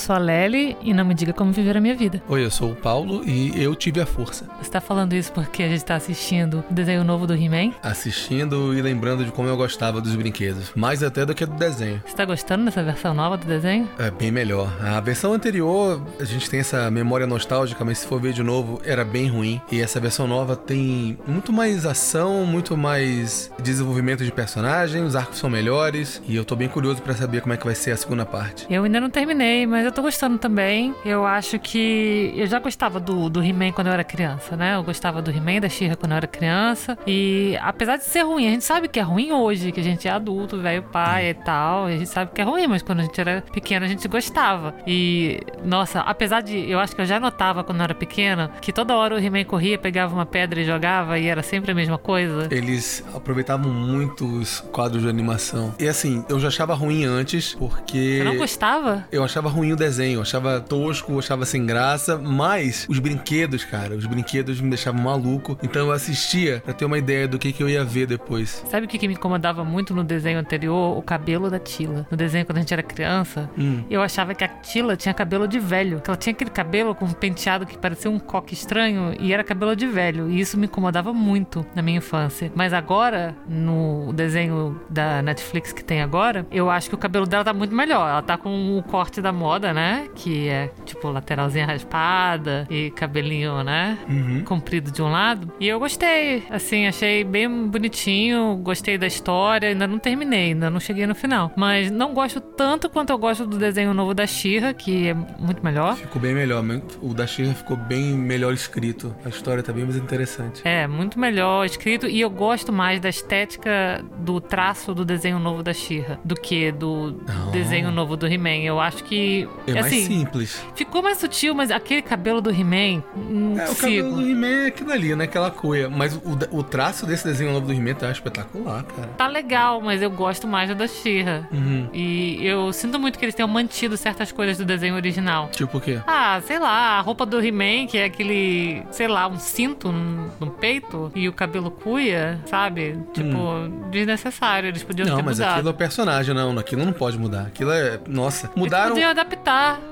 sou a Lely e não me diga como viver a minha vida. Oi, eu sou o Paulo e eu tive a força. Você tá falando isso porque a gente tá assistindo o desenho novo do He-Man? Assistindo e lembrando de como eu gostava dos brinquedos. Mais até do que do desenho. Você tá gostando dessa versão nova do desenho? É bem melhor. A versão anterior, a gente tem essa memória nostálgica, mas se for ver de novo, era bem ruim. E essa versão nova tem muito mais ação, muito mais desenvolvimento de personagem, os arcos são melhores. E eu tô bem curioso para saber como é que vai ser a segunda parte. Eu ainda não terminei, mas eu tô gostando também. Eu acho que. Eu já gostava do, do He-Man quando eu era criança, né? Eu gostava do He-Man, da She-Ra quando eu era criança. E apesar de ser ruim, a gente sabe que é ruim hoje, que a gente é adulto, velho pai e tal. E a gente sabe que é ruim, mas quando a gente era pequeno a gente gostava. E, nossa, apesar de. Eu acho que eu já notava quando eu era pequena que toda hora o He-Man corria, pegava uma pedra e jogava e era sempre a mesma coisa. Eles aproveitavam muito os quadros de animação. E assim, eu já achava ruim antes, porque. Você não gostava? Eu achava ruim desenho, achava tosco, achava sem graça, mas os brinquedos, cara, os brinquedos me deixavam maluco. Então eu assistia pra ter uma ideia do que, que eu ia ver depois. Sabe o que, que me incomodava muito no desenho anterior? O cabelo da Tila. No desenho quando a gente era criança, Hum. eu achava que a Tila tinha cabelo de velho. Que ela tinha aquele cabelo com um penteado que parecia um coque estranho e era cabelo de velho. E isso me incomodava muito na minha infância. Mas agora, no desenho da Netflix que tem agora, eu acho que o cabelo dela tá muito melhor. Ela tá com o corte da moda, né? Que é tipo lateralzinha raspada e cabelinho, né? Uhum. comprido de um lado. E eu gostei, assim, achei bem bonitinho, gostei da história, ainda não terminei, ainda não cheguei no final. Mas não gosto tanto quanto eu gosto do desenho novo da Shira, que é muito melhor. Ficou bem melhor, o da She ficou bem melhor escrito. A história tá bem mais interessante. É, muito melhor escrito e eu gosto mais da estética do traço do desenho novo da Shira do que do Ah. desenho novo do He-Man. Eu acho que É mais assim, simples. ficou mais sutil, mas aquele cabelo do He-Man, não É, o cabelo do He-Man é aquilo ali, né? Aquela cuia. Mas o, o traço desse desenho novo do He-Man tá espetacular, cara. Tá legal, mas eu gosto mais do da Shira. Uhum. E eu sinto muito que eles tenham mantido certas coisas do desenho original. Tipo o quê? Ah, sei lá, a roupa do He-Man, que é aquele, sei lá, um cinto no, no peito e o cabelo cuia, sabe? Tipo, desnecessário. Eles podiam Hum. Não, ter mas mudado. aquilo é o personagem, não. Aquilo não pode mudar. Aquilo é. Nossa. Eles Mudaram. podiam adaptar.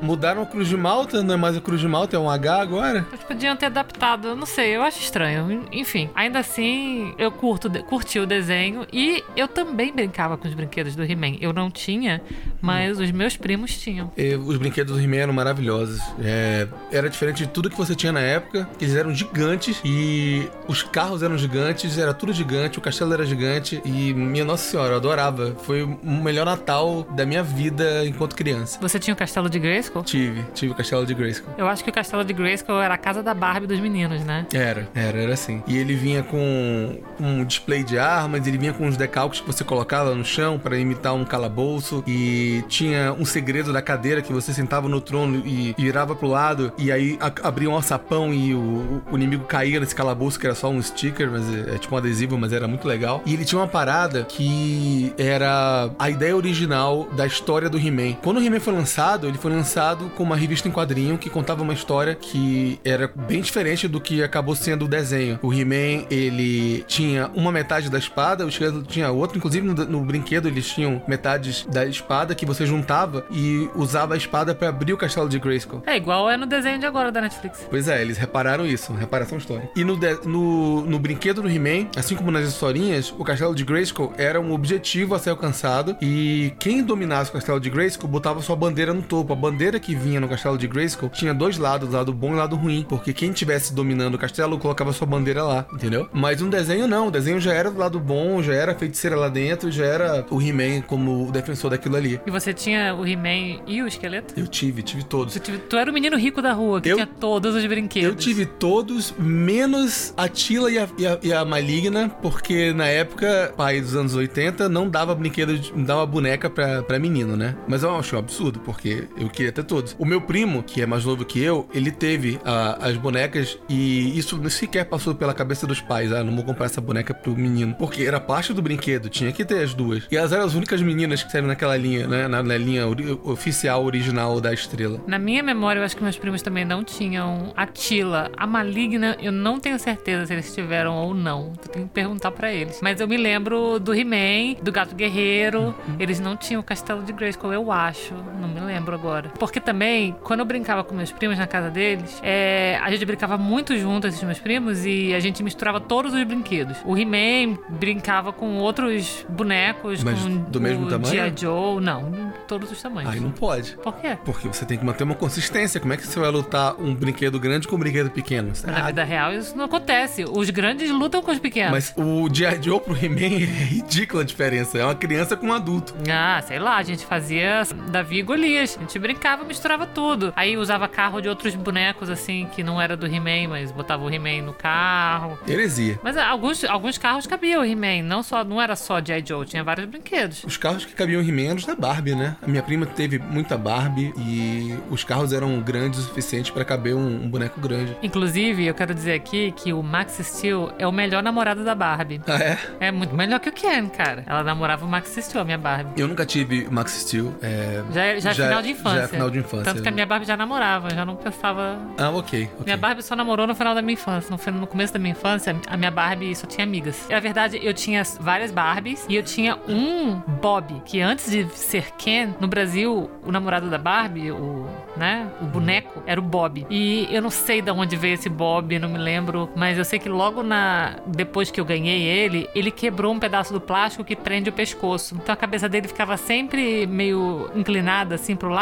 Mudaram a Cruz de Malta, não é mais a Cruz de Malta, é um H agora. Eles podiam ter adaptado, eu não sei, eu acho estranho. Enfim, ainda assim, eu curto, curti o desenho e eu também brincava com os brinquedos do He-Man. Eu não tinha, mas os meus primos tinham. E os brinquedos do He-Man eram maravilhosos. É, era diferente de tudo que você tinha na época. Eles eram gigantes e os carros eram gigantes, era tudo gigante, o castelo era gigante. E, minha nossa senhora, eu adorava. Foi o melhor Natal da minha vida enquanto criança. Você tinha o castelo de Grayskull? Tive, tive o castelo de Grayskull. Eu acho que o castelo de Grayskull era a casa da Barbie dos meninos, né? Era, era, era assim. E ele vinha com um display de armas, ele vinha com uns decalques que você colocava no chão para imitar um calabouço. E tinha um segredo da cadeira que você sentava no trono e virava pro lado. E aí a- abria um alçapão e o, o inimigo caía nesse calabouço que era só um sticker, mas é, é tipo um adesivo, mas era muito legal. E ele tinha uma parada que era a ideia original da história do He-Man. Quando o He-Man foi lançado, ele foi lançado com uma revista em quadrinho que contava uma história que era bem diferente do que acabou sendo o desenho. O He-Man, ele tinha uma metade da espada, o esqueleto tinha outra. Inclusive, no, no brinquedo, eles tinham metades da espada que você juntava e usava a espada pra abrir o castelo de Grayskull. É igual é no desenho de agora da Netflix. Pois é, eles repararam isso, reparação histórica. E no, de- no, no brinquedo do He-Man, assim como nas historinhas, o castelo de Grayskull era um objetivo a ser alcançado e quem dominasse o castelo de Grayskull botava sua bandeira no topo. A bandeira que vinha no castelo de Grayskull tinha dois lados, lado bom e lado ruim, porque quem tivesse dominando o castelo colocava sua bandeira lá, entendeu? Mas um desenho não, o desenho já era do lado bom, já era a feiticeira lá dentro, já era o He-Man como o defensor daquilo ali. E você tinha o He-Man e o esqueleto? Eu tive, tive todos. Tive- tu era o menino rico da rua, que Eu- tinha todos os brinquedos. Eu tive todos, menos a Tila e a, e a- e a Maligna, porque na época, pai dos anos 80, não dava brinquedo, não dava boneca pra, pra menino, né? Mas eu achei um absurdo, porque eu queria ter todos. O meu primo, que é mais novo que eu, ele teve ah, as bonecas e isso sequer passou pela cabeça dos pais. Ah, não vou comprar essa boneca pro menino. Porque era parte do brinquedo, tinha que ter as duas. E elas eram as únicas meninas que saíram naquela linha, né? Na, na linha ori- oficial, original da estrela. Na minha memória, eu acho que meus primos também não tinham a Tila. A Maligna, eu não tenho certeza se eles tiveram ou não. Eu tenho que perguntar pra eles. Mas eu me lembro do He-Man, do Gato Guerreiro. Eles não tinham o Castelo de Grayskull, eu acho. Não me lembro agora. Porque também, quando eu brincava com meus primos na casa deles, é, a gente brincava muito junto, esses meus primos, e a gente misturava todos os brinquedos. O He-Man brincava com outros bonecos, Mas com do mesmo o tamanho? G.I. Joe. Não, todos os tamanhos. Aí não pode. Por quê? Porque você tem que manter uma consistência. Como é que você vai lutar um brinquedo grande com um brinquedo pequeno? É Na vida real isso não acontece. Os grandes lutam com os pequenos. Mas o G.I. Joe pro He-Man é ridícula a diferença. É uma criança com um adulto. Ah, sei lá, a gente fazia Davi e Golias. Gente brincava, misturava tudo. Aí usava carro de outros bonecos, assim, que não era do He-Man, mas botava o He-Man no carro. Heresia. Mas alguns, alguns carros cabiam o He-Man, não, só, não era só G.I. Joe, tinha vários brinquedos. Os carros que cabiam em He-Man eram os da Barbie, né? A minha prima teve muita Barbie e os carros eram grandes o suficiente pra caber um, um boneco grande. Inclusive, eu quero dizer aqui que o Max Steel é o melhor namorado da Barbie. Ah, é? É muito melhor que o Ken, cara. Ela namorava o Max Steel, a minha Barbie. Eu nunca tive Max Steel. É... Já, é- já é Já- final de infância. já é final de infância. Tanto que a minha Barbie já namorava, já não pensava. Ah, ok. ok. Minha Barbie só namorou no final da minha infância. No, no começo da minha infância, a minha Barbie só tinha amigas. Na verdade, eu tinha várias Barbies e eu tinha um Bob, que antes de ser Ken, no Brasil, o namorado da Barbie, o, né, o boneco, era o Bob. E eu não sei de onde veio esse Bob, não me lembro, mas eu sei que logo na depois que eu ganhei ele, ele quebrou um pedaço do plástico que prende o pescoço. Então a cabeça dele ficava sempre meio inclinada assim pro lado,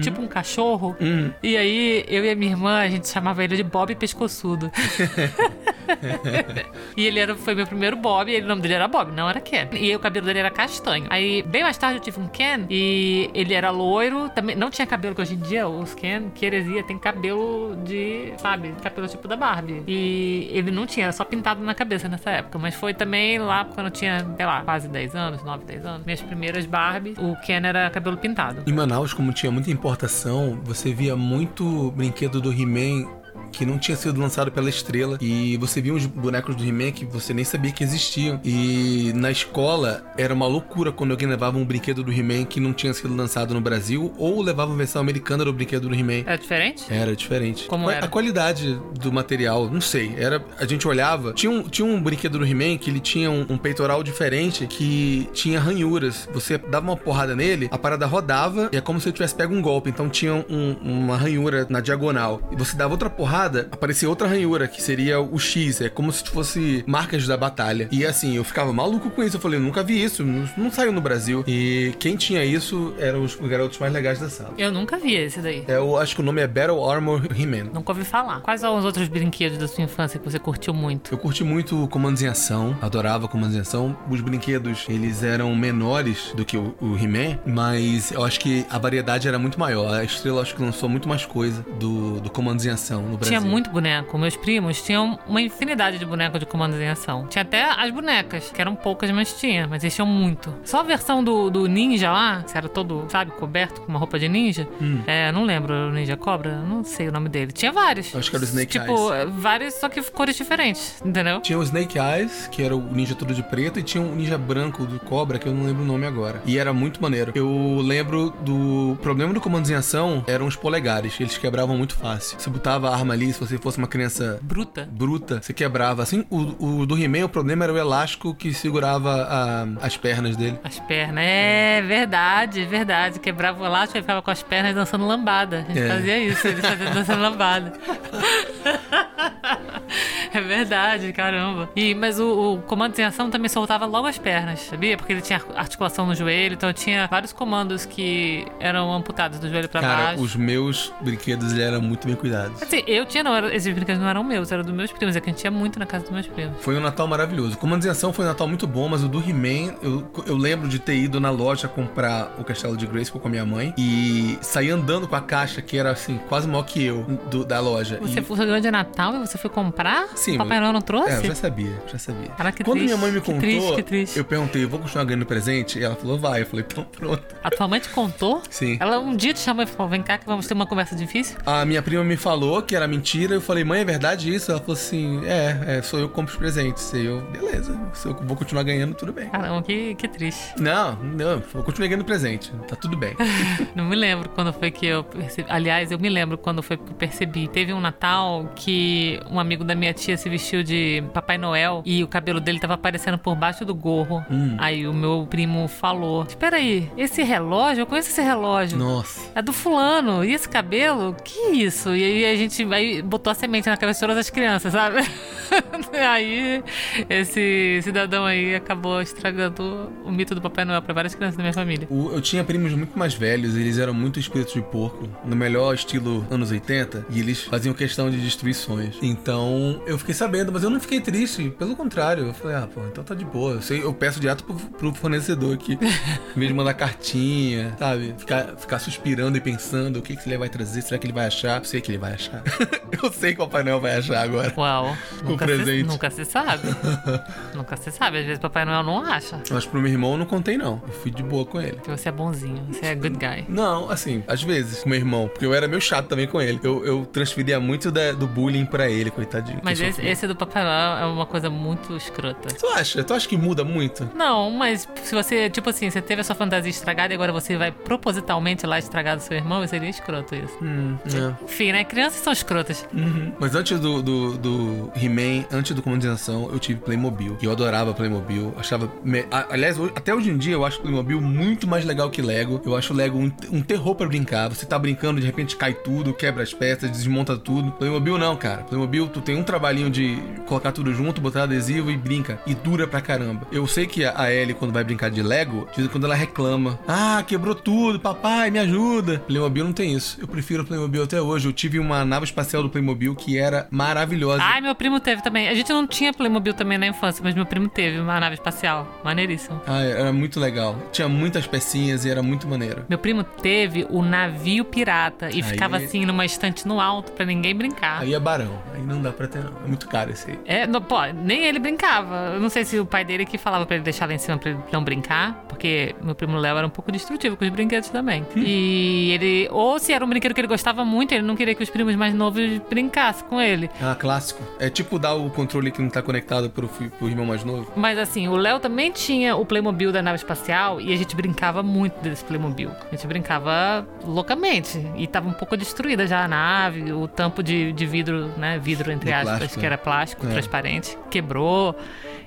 tipo um cachorro. Hum, E aí, eu e a minha irmã, a gente chamava ele de Bob Pescoçudo. e ele era, foi meu primeiro Bob, e o nome dele era Bob, não era Ken. E o cabelo dele era castanho. Aí, bem mais tarde, eu tive um Ken, e ele era loiro, também não tinha cabelo, que hoje em dia os Ken, que heresia, tem cabelo de, sabe, cabelo tipo da Barbie. E ele não tinha, era só pintado na cabeça nessa época. Mas foi também lá quando eu tinha, sei lá, quase 10 anos, 9, 10 anos. Minhas primeiras Barbie, o Ken era cabelo pintado. Em Manaus, como tinha muita importação, você via muito brinquedo do He-Man que não tinha sido lançado pela estrela. E você via uns bonecos do He-Man que você nem sabia que existiam. E na escola era uma loucura quando alguém levava um brinquedo do He-Man que não tinha sido lançado no Brasil ou levava a versão americana do brinquedo do He-Man. Era diferente? Era diferente. Como era? A qualidade do material, não sei. Era, a gente olhava. Tinha um, tinha um brinquedo do He-Man que ele tinha um, um peitoral diferente que tinha ranhuras. Você dava uma porrada nele, a parada rodava e é como se ele tivesse pego um golpe. Então tinha um- uma ranhura na diagonal. E você dava outra porrada, aparecia outra ranhura, que seria o X. É como se fosse marcas da batalha. E assim, eu ficava maluco com isso. Eu falei, nunca vi isso. Não, não saiu no Brasil. E quem tinha isso eram os garotos mais legais da sala. Eu nunca vi esse daí. É, eu acho que o nome é Battle Armor He-Man. Nunca ouvi falar. Quais são os outros brinquedos da sua infância que você curtiu muito? Eu curti muito Comandos em Ação, adorava Comandos em Ação. Os brinquedos, eles eram menores do que o, o He-Man, mas eu acho que a variedade era muito maior. A Estrela acho que lançou muito mais coisa do, do Comandos em Ação no Brasil. Tinha muito boneco. Meus primos tinham uma infinidade de bonecos de comandos em ação. Tinha até as bonecas, que eram poucas, mas tinha. Mas eles tinham muito. Só a versão do, do ninja lá, que era todo, sabe, coberto com uma roupa de ninja. Hum. É, não lembro, o ninja cobra? Não sei o nome dele. Tinha vários. Acho que era o Snake Tipo, Eyes. vários, só que cores diferentes, entendeu? Tinha o Snake Eyes, que era o ninja todo de preto, e tinha um ninja branco do Cobra, que eu não lembro o nome agora. E era muito maneiro. Eu lembro do problema do Comandos em Ação eram os polegares, eles quebravam muito fácil. Você botava a arma ali, se você fosse uma criança Bruta. bruta, você quebrava. Assim, o, o do He-Man, o problema era o elástico que segurava a- as pernas dele. As pernas. É verdade, verdade. Quebrava o elástico e ficava com as pernas dançando lambada. A gente É. fazia isso, eles faziam dançando lambada. É verdade, caramba. E, mas o, o comando em ação também soltava logo as pernas, sabia? Porque ele tinha articulação no joelho, então tinha vários comandos que eram amputados do joelho pra Cara, baixo. os meus brinquedos eles eram muito bem cuidados. Assim, eu tinha, não, era- esses brinquedos não eram meus, eram dos meus primos, é que a gente tinha muito na casa dos meus primos. Foi um Natal maravilhoso. Comandos em Ação foi um Natal muito bom, mas o do He-Man, eu, eu lembro de ter ido na loja comprar o Castelo de Grayskull com a minha mãe e sair andando com a caixa que era assim, quase maior que eu do- da loja. Você e, foi ganhou de Natal e você foi comprar? Sim, Papai Noel não trouxe? É, eu já sabia, já sabia. Cara, que Quando triste, minha mãe me que contou, triste, que triste. eu perguntei, eu vou continuar ganhando presente? E ela falou, vai. Eu falei, então pronto. A tua mãe te contou? Sim. Ela um dia te chamou e falou: vem cá que vamos ter uma conversa difícil? A minha prima me falou que era mentira. Eu falei, mãe, é verdade isso? Ela falou assim: é, é sou eu que compro os presentes. E eu, beleza, se eu vou continuar ganhando, tudo bem. Caramba, que, que triste. Não, não, eu continuei ganhando presente. Tá tudo bem. Não me lembro quando foi que eu percebi. Aliás, eu me lembro quando foi que eu percebi. Teve um Natal que um amigo da minha tia dia se vestiu de Papai Noel e o cabelo dele tava aparecendo por baixo do gorro. Hum. Aí o meu primo falou: Espera aí, esse relógio, eu conheço esse relógio. Nossa. É do fulano. E esse cabelo? Que isso? E aí a gente aí botou a semente na cabeça de todas as crianças, sabe? aí esse cidadão aí acabou estragando o mito do Papai Noel pra várias crianças da minha família. O- eu tinha primos muito mais velhos, eles eram muito espíritos de porco, no melhor estilo anos 80, e eles faziam questão de destruir sonhos. Então eu fiquei sabendo, mas eu não fiquei triste, pelo contrário. Eu falei, ah, pô, então tá de boa. Eu, sei- eu peço direto pro, pro fornecedor aqui, em vez de mandar cartinha, sabe? Ficar, ficar suspirando e pensando o que, que ele vai trazer, será que ele vai achar? Eu sei que ele vai achar. eu sei que o Papai Noel vai achar agora. Uau, O nunca, se, presente. nunca se sabe. nunca se sabe. Às vezes Papai Noel não acha Mas pro meu irmão eu não contei, não. Eu fui de boa com ele. que você é bonzinho, você é good guy. Não, assim, às vezes, com meu irmão, porque eu era meio chato também com ele. Eu, eu transferia muito da- do bullying pra ele, coitadinho. Mas esse, esse do Papai Noel é uma coisa muito escrota. Tu acha? Tu acha que muda muito? Não, mas se você, tipo assim, você teve a sua fantasia estragada e agora você vai propositalmente lá estragar do seu irmão, seria escroto isso. Hum, é. Enfim, né? Crianças são escrotas. Uhum. Mas antes do, do, do He-Man, antes do Nação, eu tive Playmobil. E eu adorava Playmobil. Achava. me- Aliás, até hoje em dia eu acho Playmobil muito mais legal que Lego. Eu acho Lego um, um terror pra brincar. Você tá brincando, de repente cai tudo, quebra as peças, desmonta tudo. Playmobil não, cara. Playmobil, tu tem um trabalhinho de colocar tudo junto, botar adesivo e brinca. E dura pra caramba. Eu sei que a Ellie, quando vai brincar de Lego, quando ela reclama. Ah, quebrou tudo, papai, me ajuda. Playmobil não tem isso. Eu prefiro Playmobil até hoje. Eu tive uma nave espacial do Playmobil que era maravilhosa. Ai, meu primo teve também. A gente não tinha Playmobil também na infância, mas meu primo teve uma nave espacial. Maneiríssimo. Ah, era muito legal. Tinha muitas pecinhas e era muito maneiro. Meu primo teve o navio pirata e Aí- ficava assim numa estante no alto pra ninguém brincar. Aí é barão. Aí não dá pra ter, não. É muito caro esse aí. É, não, pô, nem ele brincava. Eu não sei se o pai dele que falava pra ele deixar lá em cima pra ele não brincar, porque meu primo Léo era um pouco destrutivo com os brinquedos também. E ele, ou se era um brinquedo que ele gostava muito, ele não queria que os primos mais novos brincassem com ele. Ah, clássico. É tipo dar o controle que não tá conectado pro, pro irmão mais novo. Mas assim, o Léo também tinha o Playmobil da nave espacial e a gente brincava muito desse Playmobil. A gente brincava loucamente. E tava um pouco destruída já a nave, o tampo de, de vidro, né? Vidro, entre aspas, que né? era plástico, É. transparente, quebrou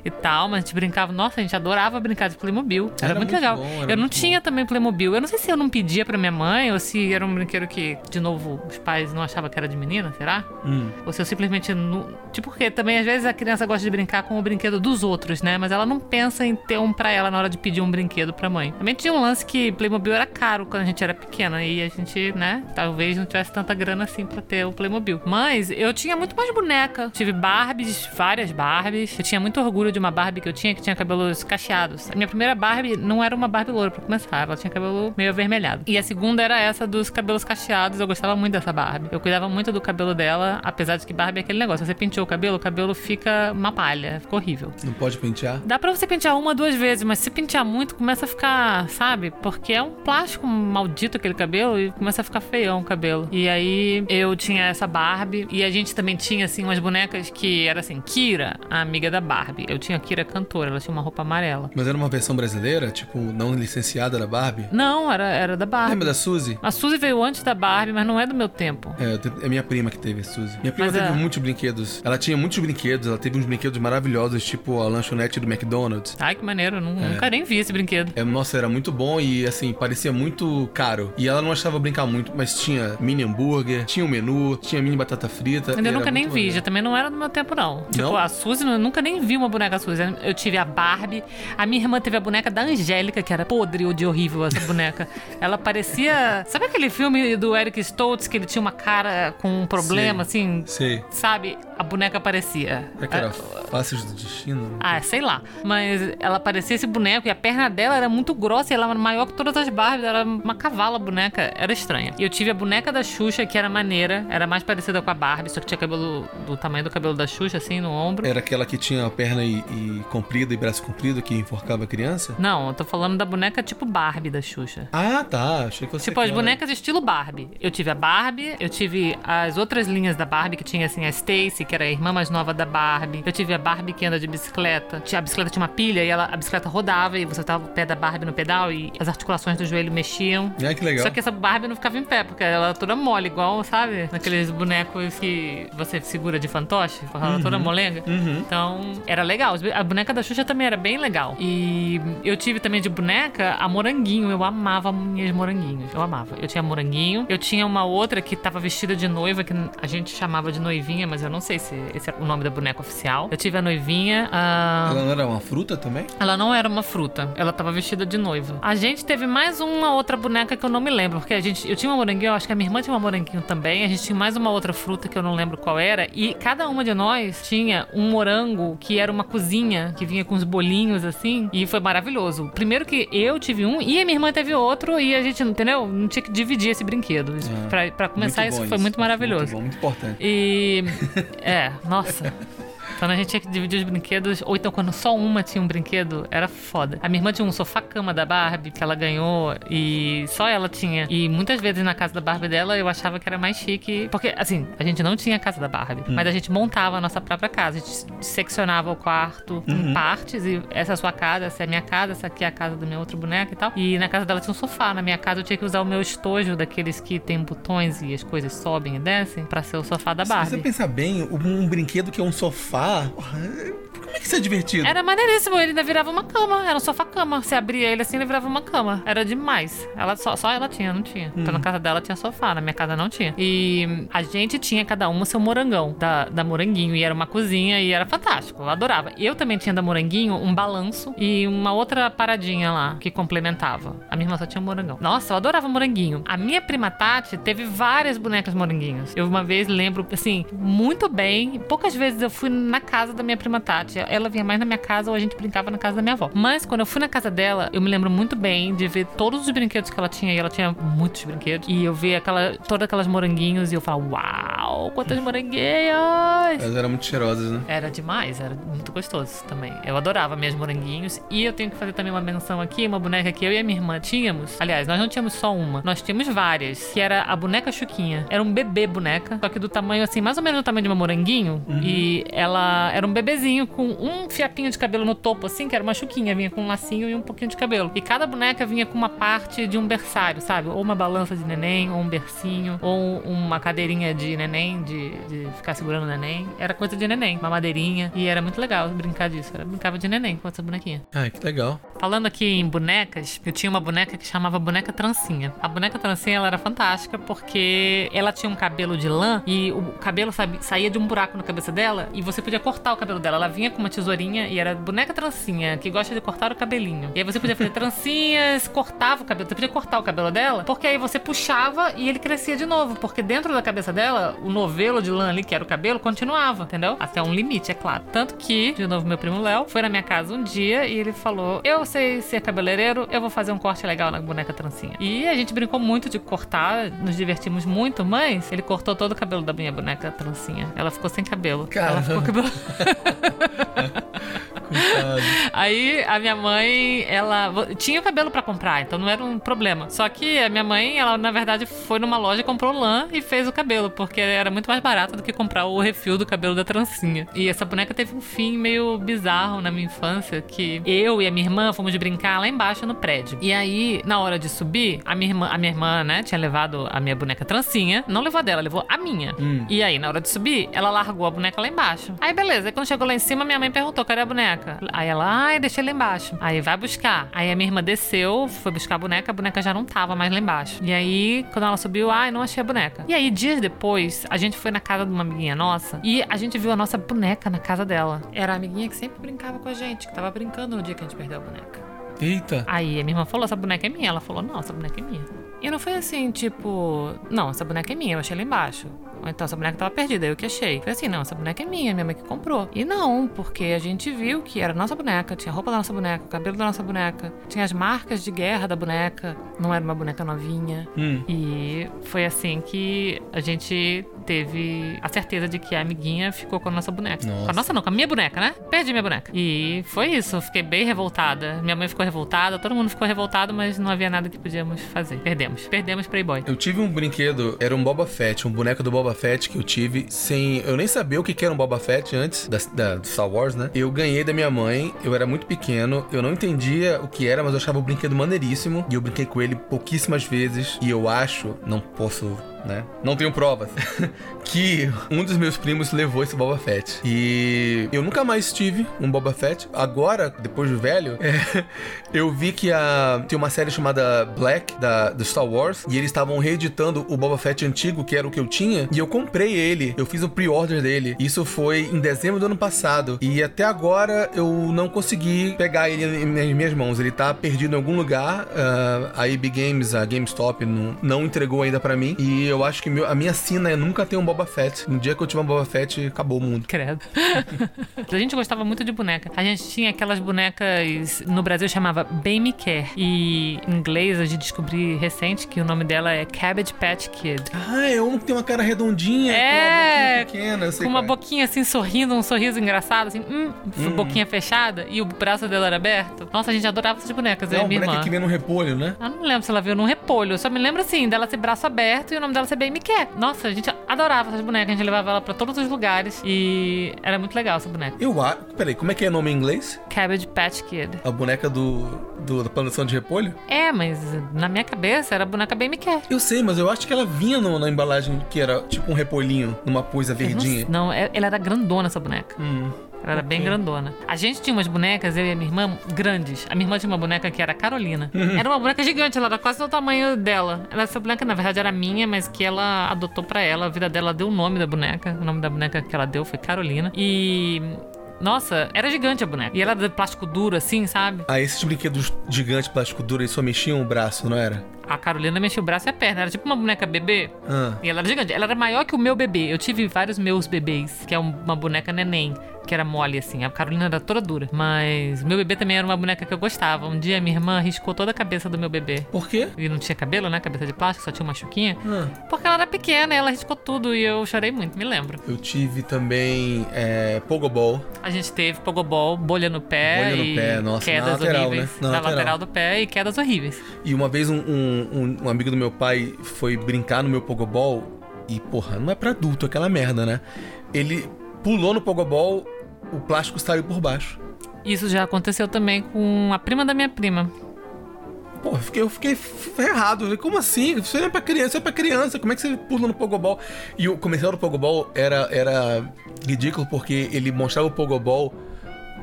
e tal. Mas a gente brincava, nossa, a gente adorava brincar de Playmobil. Era, Era muito, legal. bom, era eu não tinha também Playmobil. Eu não sei se eu não pedia pra minha mãe ou se era um brinquedo que, de novo, os pais não achavam que era de menina, será? Hum. Ou se eu simplesmente. Não... Tipo, porque também às vezes a criança gosta de brincar com o brinquedo dos outros, né? Mas ela não pensa em ter um pra ela na hora de pedir um brinquedo pra mãe. Também tinha um lance que Playmobil era caro quando a gente era pequena. E a gente, né? Talvez não tivesse tanta grana assim pra ter o Playmobil. Mas eu tinha muito mais boneca. Tive Barbies, várias Barbies. Eu tinha muito orgulho de uma Barbie que eu tinha que tinha cabelos cacheados. A minha primeira Barbie não era uma Barbie loura pra começar. Ela tinha cabelo meio avermelhado. E a segunda era essa dos cabelos cacheados. Eu gostava muito dessa Barbie. Eu cuidava muito do cabelo dela, apesar de que Barbie é aquele negócio. Você penteou o cabelo, o cabelo fica uma palha. Fica horrível. Não pode pentear? Dá pra você pentear uma, duas vezes, mas se pentear muito, começa a ficar, sabe? Porque é um plástico maldito aquele cabelo e começa a ficar feião o cabelo. E aí eu tinha essa Barbie e a gente também tinha, assim, umas bonecas que era assim, Kira, a amiga da Barbie. Eu tinha a Kira cantora, ela tinha uma roupa amarela. Mas era uma versão brasileira, tipo, não licenciada da Barbie? Não, era, era da Barbie. Lembra da Suzy? A Suzy veio antes da Barbie, mas não é do meu tempo. É, eu é minha prima que teve a Suzy. Minha prima Mas teve é- muitos brinquedos. Ela tinha muitos brinquedos, ela teve uns brinquedos maravilhosos, tipo a lanchonete do McDonald's. Ai, que maneiro, eu nu- nunca nem vi esse brinquedo. É, nossa, era muito bom e assim, parecia muito caro. E ela não achava brincar muito, mas tinha mini hambúrguer, tinha um menu, tinha mini batata frita. E era nunca nem vi, já também não era do meu tempo, não. Tipo, Não? a Suzy, eu nunca nem vi uma boneca Suzy. Eu tive a Barbie, a minha irmã teve a boneca da Angélica, que era podre de horrível essa boneca. Ela parecia. Sabe aquele filme do Eric Stoltz que ele tinha uma cara com um problema, assim? Sei. Sabe? A boneca parecia. É que era Faces do Destino. Ah, sei lá. Mas ela parecia esse boneco e a perna dela era muito grossa e ela era maior que todas as Barbies. Era uma cavala a boneca. Era estranha. E eu tive a boneca da Xuxa, que era maneira. Era mais parecida com a Barbie, só que tinha cabelo do tamanho do cabelo da Xuxa, assim, no ombro. Era aquela que tinha a perna e, e comprida e braço comprido que enforcava a criança? Não, eu tô falando da boneca tipo Barbie da Xuxa. Ah, tá. Achei que você Tipo, as bonecas estilo Barbie. Eu tive a Barbie, eu tive as outras linhas da Barbie, que tinha assim a Stacy, que era a irmã mais nova da Barbie. Eu tive a Barbie que anda de bicicleta. A bicicleta tinha uma pilha e ela, a bicicleta rodava e você tava o pé da Barbie no pedal e as articulações do joelho mexiam. Ah, que legal. Só que essa Barbie não ficava em pé, porque ela era toda mole, igual, sabe? Naqueles bonecos que você segura de fantoche, ela toda molenga. Então, era legal. A boneca da Xuxa também era bem legal. E eu tive também de boneca a Moranguinho. Eu amava minhas moranguinhos. Eu amava. Eu tinha moranguinho. Eu tinha uma outra que tava vestida de noiva, que a gente chamava de noivinha, mas eu não sei se esse é o nome da boneca oficial. Eu tive a noivinha. a- Ela não era uma fruta também? ela não era uma fruta, ela tava vestida de noiva. A gente teve mais uma outra boneca que eu não me lembro, porque a gente, eu tinha uma moranguinho, eu acho que a minha irmã tinha uma moranguinho também, a gente tinha mais uma outra fruta que eu não lembro qual era, e cada uma de nós tinha um morango que era uma cozinha, que vinha com uns bolinhos assim, e foi maravilhoso. Primeiro que eu tive um e a minha irmã teve outro, e a gente, entendeu? Não tinha que dividir esse brinquedo. Isso, Ah, pra, pra começar, isso bom foi muito maravilhoso. Muito bom, muito importante. E. É, nossa. Quando a gente tinha que dividir os brinquedos, ou então quando só uma tinha um brinquedo, era foda. A minha irmã tinha um sofá-cama da Barbie que ela ganhou e só ela tinha. E muitas vezes na casa da Barbie dela eu achava que era mais chique. Porque, assim, a gente não tinha a casa da Barbie, mas a gente montava a nossa própria casa. A gente seccionava o quarto em partes e essa é a sua casa, essa é a minha casa, essa aqui é a casa da minha outra boneca e tal. E na casa dela tinha um sofá. Na minha casa eu tinha que usar o meu estojo daqueles que tem botões e as coisas sobem e descem pra ser o sofá da Se você Barbie. pensar bem, um brinquedo que é um sofá. Porra, Como é que isso é divertido? Era maneiríssimo, ele ainda virava uma cama, era um sofá-cama. Você abria ele assim, ele virava uma cama. Era demais. Ela só, só ela tinha, não tinha. Então na casa dela tinha sofá, na minha casa não tinha. E a gente tinha cada uma seu morangão da, da Moranguinho. E era uma cozinha e era fantástico. Eu adorava. Eu também tinha da Moranguinho um balanço e uma outra paradinha lá que complementava. A minha irmã só tinha um morangão. Nossa, eu adorava moranguinho. A minha prima Tati teve várias bonecas moranguinhos. Eu uma vez lembro, assim, muito bem. Poucas vezes eu fui na casa da minha prima Tati. Ela vinha mais na minha casa ou a gente brincava na casa da minha avó. Mas quando eu fui na casa dela, eu me lembro muito bem de ver todos os brinquedos que ela tinha. E ela tinha muitos brinquedos. E eu ver aquela, todas aquelas moranguinhos e eu falava, uau, quantas moranguinhas! Elas eram muito cheirosas, né? Era demais, era muito gostoso também. Eu adorava minhas moranguinhos. E eu tenho que fazer também uma menção aqui, uma boneca que eu e a minha irmã tínhamos. Aliás, nós não tínhamos só uma, nós tínhamos várias. Que era a boneca Chuquinha. Era um bebê boneca, só que do tamanho assim, mais ou menos do tamanho de uma moranguinho. E ela era um bebezinho com um fiapinho de cabelo no topo, assim, que era uma chuquinha. Vinha com um lacinho e um pouquinho de cabelo. E cada boneca vinha com uma parte de um berçário, sabe? Ou uma balança de neném, ou um bercinho, ou uma cadeirinha de neném, de, de ficar segurando o neném. Era coisa de neném, uma madeirinha. E era muito legal brincar disso. Eu brincava de neném com essa bonequinha. Ai, que legal. Falando aqui em bonecas, eu tinha uma boneca que chamava boneca trancinha. A boneca trancinha ela era fantástica porque ela tinha um cabelo de lã e o cabelo saía de um buraco na cabeça dela e você podia cortar o cabelo dela. Ela vinha com uma tesourinha e era boneca trancinha que gosta de cortar o cabelinho. E aí você podia fazer trancinhas, cortava o cabelo. Você podia cortar o cabelo dela porque aí você puxava e ele crescia de novo. Porque dentro da cabeça dela, o novelo de lã ali, que era o cabelo, continuava, entendeu? Até um limite, é claro. Tanto que, de novo, meu primo Léo foi na minha casa um dia e ele falou: Eu sei ser cabeleireiro, eu vou fazer um corte legal na boneca trancinha. E a gente brincou muito de cortar, nos divertimos muito, mas ele cortou todo o cabelo da minha boneca trancinha. Ela ficou sem cabelo. Ela ficou cabelo. 哈哈哈哈哈 Coitado. Aí a minha mãe, ela tinha cabelo pra comprar, então não era um problema. Só que a minha mãe, ela na verdade foi numa loja, comprou lã e fez o cabelo, porque era muito mais barato do que comprar o refil do cabelo da trancinha. E essa boneca teve um fim meio bizarro na minha infância, que eu e a minha irmã fomos brincar lá embaixo no prédio. E aí, na hora de subir, a minha irmã, a minha irmã, né, tinha levado a minha boneca trancinha, não levou a dela, levou a minha. Hum. E aí, na hora de subir, ela largou a boneca lá embaixo. Aí, beleza. Aí, quando chegou lá em cima, minha mãe perguntou: cadê a boneca? Aí ela, ai, deixei lá embaixo. Aí, vai buscar. Aí, a minha irmã desceu, foi buscar a boneca, a boneca já não tava mais lá embaixo. E aí, quando ela subiu, ai, não achei a boneca. E aí, dias depois, a gente foi na casa de uma amiguinha nossa e a gente viu a nossa boneca na casa dela. Era a amiguinha que sempre brincava com a gente, que tava brincando no dia que a gente perdeu a boneca. Eita. Aí a minha irmã falou: essa boneca é minha. Ela falou: não, essa boneca é minha. E não foi assim, tipo, não, essa boneca é minha, eu achei lá embaixo. Ou então essa boneca tava perdida, eu que achei. Foi assim, não, essa boneca é minha, minha mãe que comprou. E não, porque a gente viu que era nossa boneca, tinha a roupa da nossa boneca, o cabelo da nossa boneca, tinha as marcas de guerra da boneca, não era uma boneca novinha. Hum. E foi assim que a gente teve a certeza de que a amiguinha ficou com a nossa boneca. Nossa. Com a nossa não, com a minha boneca, né? Perdi minha boneca. E foi isso, eu fiquei bem revoltada. Minha mãe ficou revoltada, todo mundo ficou revoltado, mas não havia nada que podíamos fazer. Perdemos. Perdemos Playboy. Eu tive um brinquedo, era um Boba Fett, um boneco do Boba Fett que eu tive sem. Eu nem sabia o que era um Boba Fett antes da, da- Star Wars, né? Eu ganhei da minha mãe, eu era muito pequeno, eu não entendia o que era, mas eu achava o brinquedo maneiríssimo. E eu brinquei com ele pouquíssimas vezes. E eu acho, não posso. Né? Não tenho provas. que um dos meus primos levou esse Boba Fett. E eu nunca mais tive um Boba Fett. Agora, depois de velho, é, eu vi que a, tem uma série chamada Black, da, do Star Wars, e eles estavam reeditando o Boba Fett antigo, que era o que eu tinha, e eu comprei ele. Eu fiz o pre-order dele. Isso foi em dezembro do ano passado. E até agora eu não consegui pegar ele em minhas mãos. Ele tá perdido em algum lugar. Ah, a EB Games, a GameStop, não, não entregou ainda pra mim. E eu acho que meu- a minha sina é nunca ter um Boba Fett. No dia que eu tiver um Boba Fett, acabou o mundo. Credo. a gente gostava muito de boneca. A gente tinha aquelas bonecas, no Brasil chamava Bem Me Care. E em inglês a gente descobri recente que o nome dela é Cabbage Patch Kid. Ah, é um que tem uma cara redondinha, É, com uma boquinha pequena. Com uma é. boquinha assim sorrindo, um sorriso engraçado, assim, hum, boquinha fechada e o braço dela era aberto. Nossa, a gente adorava essas bonecas, É uma boneca irmã. que vem no repolho, né? Eu não lembro se ela veio num repolho, eu só me lembro assim, dela ser braço aberto e o nome dela ser bem me quer. Nossa, a gente adorava essas bonecas, a gente levava ela pra todos os lugares e era muito legal essa boneca. Eu acho. Peraí, como é que é o nome em inglês? Cabbage Patch Kid. A boneca do, do da plantação de repolho? É, mas na minha cabeça era a boneca bem me quer. Eu sei, mas eu acho que ela vinha no- na embalagem que era tipo um repolhinho, numa coisa verdinha. Não, é- ela era grandona essa boneca. Hum. Ela era bem grandona. A gente tinha umas bonecas, eu e a minha irmã, grandes. A minha irmã tinha uma boneca que era a Carolina. Era uma boneca gigante, ela era quase do tamanho dela. Ela- Essa boneca, na verdade, era minha, mas que ela adotou pra ela. A vida dela deu o nome da boneca. O nome da boneca que ela deu foi Carolina. E. Nossa, era gigante a boneca. E ela era de plástico duro, assim, sabe? Ah, esses brinquedos gigantes plástico duro, eles só mexiam o braço, não era? A Carolina mexia o braço e a perna. Era tipo uma boneca bebê. Ah. E ela era gigante. Ela era maior que o meu bebê. Eu tive vários meus bebês, que é um- uma boneca neném, que era mole, assim. A Carolina era toda dura. Mas meu bebê também era uma boneca que eu gostava. Um dia minha irmã riscou toda a cabeça do meu bebê. Por quê? E não tinha cabelo, né? Cabeça de plástico, só tinha uma chuquinha. Ah. Porque ela era pequena, ela riscou tudo e eu chorei muito, me lembro. Eu tive também é, Pogoball. A gente teve pogobol, bolha no pé Bolha no pé, nossa, na quedas lateral, horríveis. né? Na Na lateral. lateral do pé e quedas horríveis. E uma vez um, um- um- um amigo do meu pai foi brincar no meu Pogoball e, porra, não é pra adulto aquela merda, né? Ele pulou no Pogoball, o plástico saiu por baixo. Isso já aconteceu também com a prima da minha prima. Pô, eu fiquei, eu fiquei ferrado. Como assim? Isso não é pra criança, isso é pra criança. Como é que você pula no Pogoball? E o comercial do Pogoball era, era ridículo porque ele mostrava o Pogoball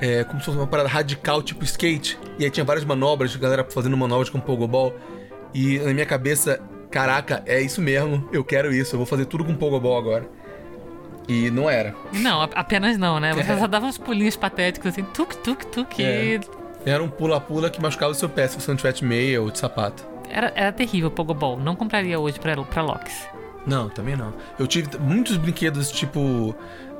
é, como se fosse uma parada radical, tipo skate. E aí tinha várias manobras, galera fazendo manobras com Pogoball. E na minha cabeça, caraca, é isso mesmo. Eu quero isso. Eu vou fazer tudo com Pogoball agora. E não era. Não, apenas não, né? Você É. só dava uns pulinhos patéticos assim, tuk, tuk, tuk. É. E Era um pula-pula que machucava o seu pé se você não tivesse meia ou de sapato. era, era terrível o Pogobol. Não compraria hoje pra, pra Lox. Não, também não. Eu tive muitos brinquedos tipo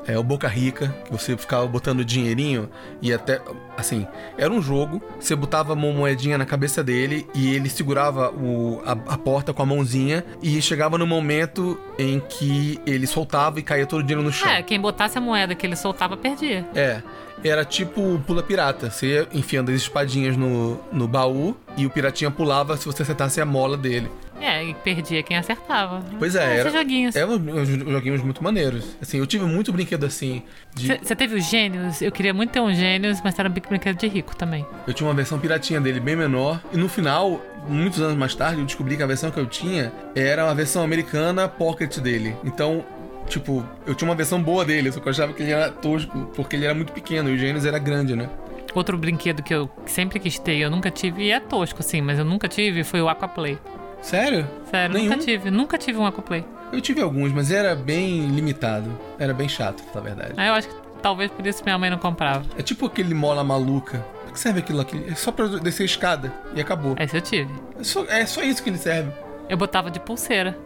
é, o Boca Rica, que você ficava botando dinheirinho e até. Assim, era um jogo, você botava uma moedinha na cabeça dele e ele segurava o, a, a porta com a mãozinha e chegava no momento em que ele soltava e caía todo o dinheiro no chão. É, quem botasse a moeda que ele soltava, perdia. É. Era tipo pula pirata. Você ia enfiando as espadinhas no, no baú e o piratinha pulava se você acertasse a mola dele. É, e perdia quem acertava. Pois é, Esses era- joguinhos. Uns joguinhos muito maneiros. Assim, eu tive muito brinquedo assim. de- Você teve os gênios? Eu queria muito ter um gênios, mas era um brinquedo de rico também. Eu tinha uma versão piratinha dele bem menor. E no final, muitos anos mais tarde, eu descobri que a versão que eu tinha era uma versão americana pocket dele. Então, tipo, eu tinha uma versão boa dele, só que eu achava que ele era tosco, porque ele era muito pequeno e o Gênesis era grande, né? Outro brinquedo que eu sempre quis ter, eu nunca tive, e é tosco, assim, mas eu nunca tive, foi o Aquaplay. Sério? Sério, Nenhum? nunca tive. Nunca tive um Aquaplay. Eu tive alguns, mas era bem limitado. Era bem chato, pra falar a verdade. Aí eu acho que talvez por isso minha mãe não comprava. É tipo aquele mola maluca. Pra que serve aquilo aqui? É só pra descer a escada e acabou. Esse eu tive. É só, é só isso que ele serve. Eu botava de pulseira.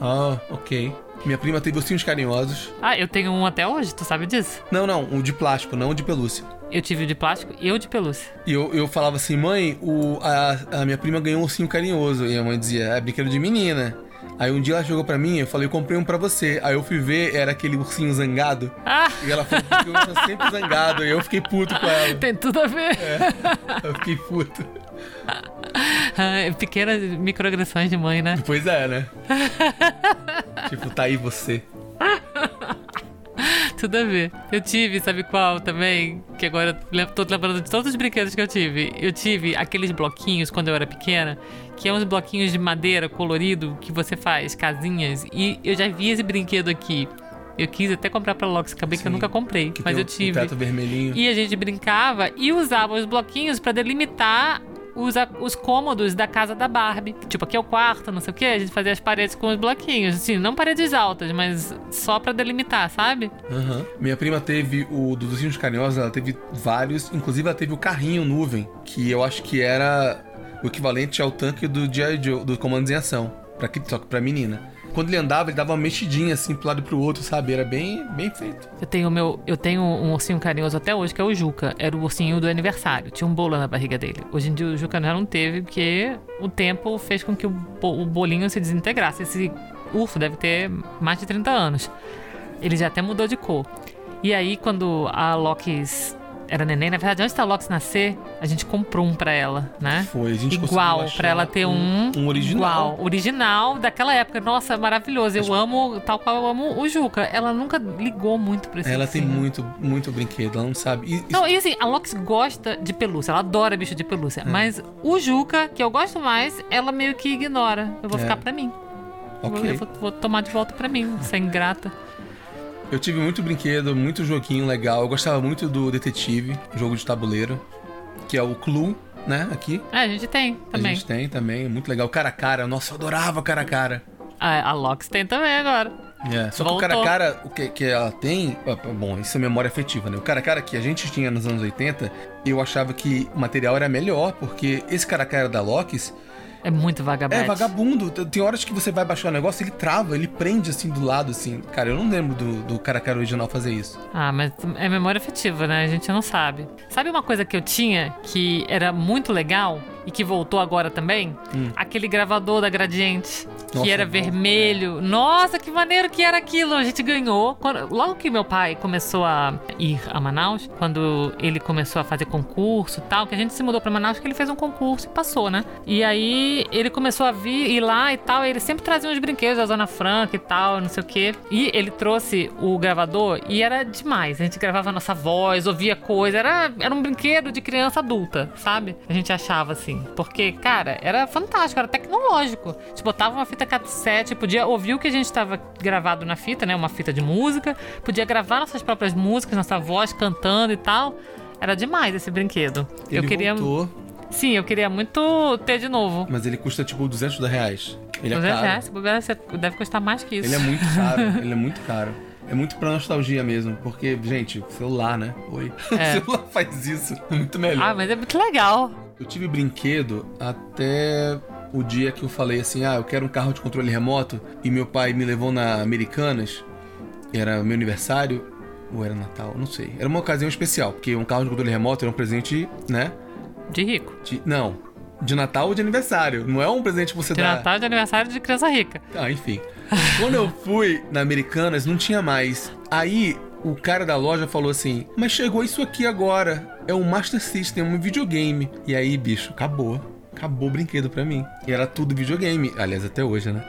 Ah, ok. Minha prima teve ursinhos carinhosos. Ah, eu tenho um até hoje, tu sabe disso? Não, não, o de plástico, não o de pelúcia. Eu tive o de plástico e o de pelúcia. E eu, eu falava assim, mãe, o, a, a minha prima ganhou um ursinho carinhoso. E a mãe dizia, é brinquedo de menina. Aí um dia ela chegou pra mim, eu falei, eu comprei um pra você. Aí eu fui ver, era aquele ursinho zangado. Ah, E ela falou que eu tô sempre zangado. E eu fiquei puto com ela. tem tudo a ver. Eu fiquei puto. Pequenas microagressões de mãe, né? Pois é, né? tipo, tá aí você. Tudo a ver. Eu tive, sabe qual também? Que agora tô lembrando de todos os brinquedos que eu tive. Eu tive aqueles bloquinhos quando eu era pequena, que é uns bloquinhos de madeira colorido que você faz casinhas. E eu já vi esse brinquedo aqui. Eu quis até comprar pra Lox, acabei que eu Sim. nunca comprei, mas eu tive. O teto vermelhinho. E a gente brincava e usava os bloquinhos pra delimitar os, os cômodos da casa da Barbie. Tipo, aqui é o quarto, não sei o que. A gente fazia as paredes com os bloquinhos. Assim, não paredes altas, mas só pra delimitar, sabe? Aham. Minha prima teve o dos ursinhos carinhosos, ela teve vários. Inclusive, ela teve o carrinho nuvem, que eu acho que era o equivalente ao tanque do G.I. Joe, do Comandos em Ação. Pra, só que pra menina. Quando ele andava, ele dava uma mexidinha assim pro lado e pro outro, sabe? Era bem, bem feito. Eu tenho meu, eu tenho um ursinho carinhoso até hoje, que é o Juca. Era o ursinho do aniversário. Tinha um bolo na barriga dele. Hoje em dia o Juca já não teve, porque o tempo fez com que o, o bolinho se desintegrasse. Esse urso deve ter mais de 30 anos. Ele já até mudou de cor. E aí, quando a Lox era neném, na verdade, antes da Lox nascer, a gente comprou um pra ela, né? Foi, a gente Igual, pra ela ter um, um original. Igual, original daquela época. Nossa, maravilhoso. Eu amo, tal qual eu amo o Juca. Ela nunca ligou muito pra esse Ela tem muito, muito brinquedo, ela não sabe. E- Não, e assim, a Lox gosta de pelúcia, ela adora bicho de pelúcia. É. Mas o Juca, que eu gosto mais, ela meio que ignora. Eu vou É. ficar pra mim. Eu vou- ok. Eu vou, vou tomar de volta pra mim, sem grata. Eu tive muito brinquedo, muito joguinho legal. Eu gostava muito do Detetive, jogo de tabuleiro, que é o Clue, né? Aqui. É, a gente tem A também. gente tem também, muito legal. Cara a cara, nossa, eu adorava cara a cara. A, a Lox tem também agora. É, Só que o Voltou. cara a cara, o que, que ela tem. ah, Bom, isso é memória afetiva, né? O cara a cara que a gente tinha nos anos 80, eu achava que o material era melhor, porque esse cara a cara da Lox É muito vagabundo. é vagabundo. Tem horas que você vai baixar o negócio, ele trava, ele prende assim do lado, assim. Cara, eu não lembro do, do cara a cara original fazer isso. Ah, mas é memória afetiva, né? A gente não sabe. Sabe uma coisa que eu tinha que era muito legal e que voltou agora também? Aquele gravador da Gradiente. Que Nossa, era vermelho. Nossa, que maneiro que era aquilo. A gente ganhou. Quando- logo que meu pai começou a ir a Manaus, quando ele começou a fazer concurso e tal, que a gente se mudou pra Manaus, que ele fez um concurso e passou, né? E aí ele começou a vir, ir lá e tal. E ele sempre trazia uns brinquedos da Zona Franca e tal, não sei o quê. E ele trouxe o gravador e era demais. A gente gravava a nossa voz, ouvia coisa. Era, era um brinquedo de criança adulta, sabe? A gente achava assim. Porque, cara, era fantástico, era tecnológico. A gente botava uma fita cassete, podia ouvir o que a gente estava gravado na fita, né? Uma fita de música. Podia gravar nossas próprias músicas, nossa voz cantando e tal. Era demais esse brinquedo. Ele eu queria. voltou, Sim, eu queria muito ter de novo. mas ele custa tipo 200 reais. Ele é 200 caro. reais, você deve custar mais que isso. Ele é muito caro, ele é muito caro. É muito pra nostalgia mesmo, porque, gente, celular, né? Oi. É. O celular faz isso. É muito melhor. Ah, mas é muito legal. Eu tive brinquedo até o dia que eu falei assim: ah, eu quero um carro de controle remoto. E meu pai me levou na Americanas. Era meu aniversário. Ou era Natal? Não sei. Era uma ocasião especial, porque um carro de controle remoto era um presente, né? De rico. De, não. De Natal ou de aniversário. Não é um presente que você De dá. Natal e de aniversário de criança rica. Ah, enfim. Quando eu fui na Americanas, não tinha mais. Aí o cara da loja falou assim: Mas chegou isso aqui agora. É um Master System, um videogame. E aí, bicho, acabou. Acabou o brinquedo pra mim. E era tudo videogame. Aliás, até hoje, né?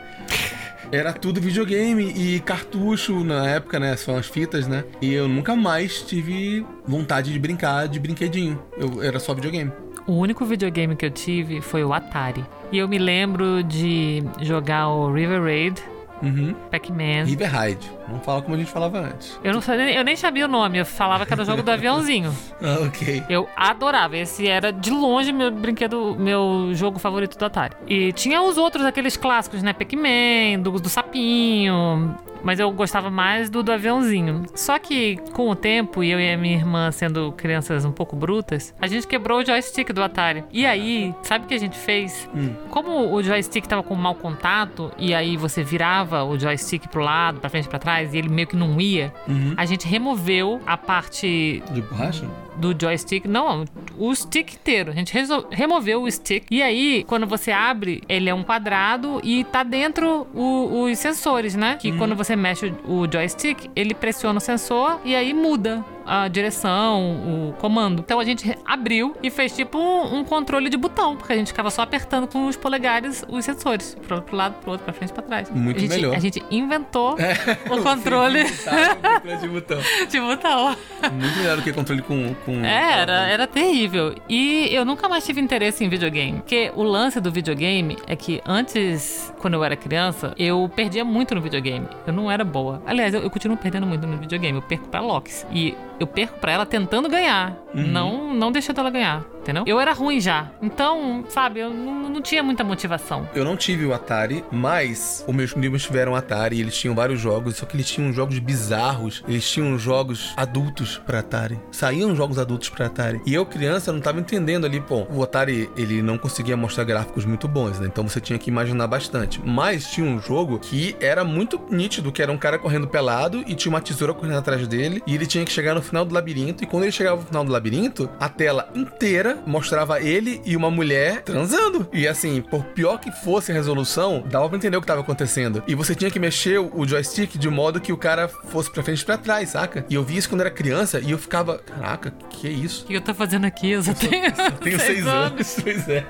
Era tudo videogame e cartucho na época, né? São as fitas, né? E eu nunca mais tive vontade de brincar de brinquedinho. Eu era só videogame. O único videogame que eu tive foi o Atari. E eu me lembro de jogar o River Raid, Uhum. Pac-Man. River Ride. Não fala como a gente falava antes. Eu, não sabia, eu nem sabia o nome, eu falava que era o jogo do aviãozinho. Ah, ok. Eu adorava. Esse era de longe meu brinquedo, meu jogo favorito do Atari. E tinha os outros, aqueles clássicos, né? Pac-Man, do, do sapinho. Mas eu gostava mais do do aviãozinho. Só que com o tempo, e eu e a minha irmã sendo crianças um pouco brutas, a gente quebrou o joystick do Atari. E aí, sabe o que a gente fez? Como o joystick tava com mau contato, e aí você virava o joystick pro lado, pra frente, pra trás, e ele meio que não ia, a gente removeu a parte De borracha? Do joystick. Não, o stick inteiro. A gente removeu o stick. E aí, quando você abre, ele é um quadrado e tá dentro o- os sensores, né? Que quando você mexe o, o joystick, ele pressiona o sensor e aí muda a direção, o comando. Então a gente abriu e fez tipo um, um controle de botão, porque a gente ficava só apertando com os polegares os sensores, pro, pro lado, pro outro, pra frente, pra trás. Muito a gente, melhor. A gente inventou o controle de botão. de botão. Muito melhor do que controle com. com É, Era, era terrível. E eu nunca mais tive interesse em videogame. Porque o lance do videogame é que antes, quando eu era criança, eu perdia muito no videogame. Eu não era boa. Aliás, eu, eu continuo perdendo muito no videogame. Eu perco pra Lox. E eu perco pra ela tentando ganhar. Não, não deixando ela ganhar. Entendeu? Eu era ruim já. Então, sabe, eu não, não tinha muita motivação. Eu não tive o Atari, mas os meus primos tiveram Atari e eles tinham vários jogos, só que eles tinham jogos bizarros, eles tinham jogos adultos pra Atari. Saíam jogos adultos pra Atari. E eu, criança, não tava entendendo ali, pô, o Atari, ele não conseguia mostrar gráficos muito bons, né? Então você tinha que imaginar bastante. Mas tinha um jogo que era muito nítido, que era um cara correndo pelado e tinha uma tesoura correndo atrás dele, e ele tinha que chegar no final do labirinto, e quando ele chegava no final do labirinto, a tela inteira mostrava ele e uma mulher transando. E assim, por pior que fosse a resolução, dava pra entender o que tava acontecendo. E você tinha que mexer o joystick de modo que o cara fosse pra frente e pra trás, saca? E eu vi isso quando era criança e eu ficava, caraca, que é isso? O que eu tô fazendo aqui? Eu só tenho, Eu tenho seis anos, pois é.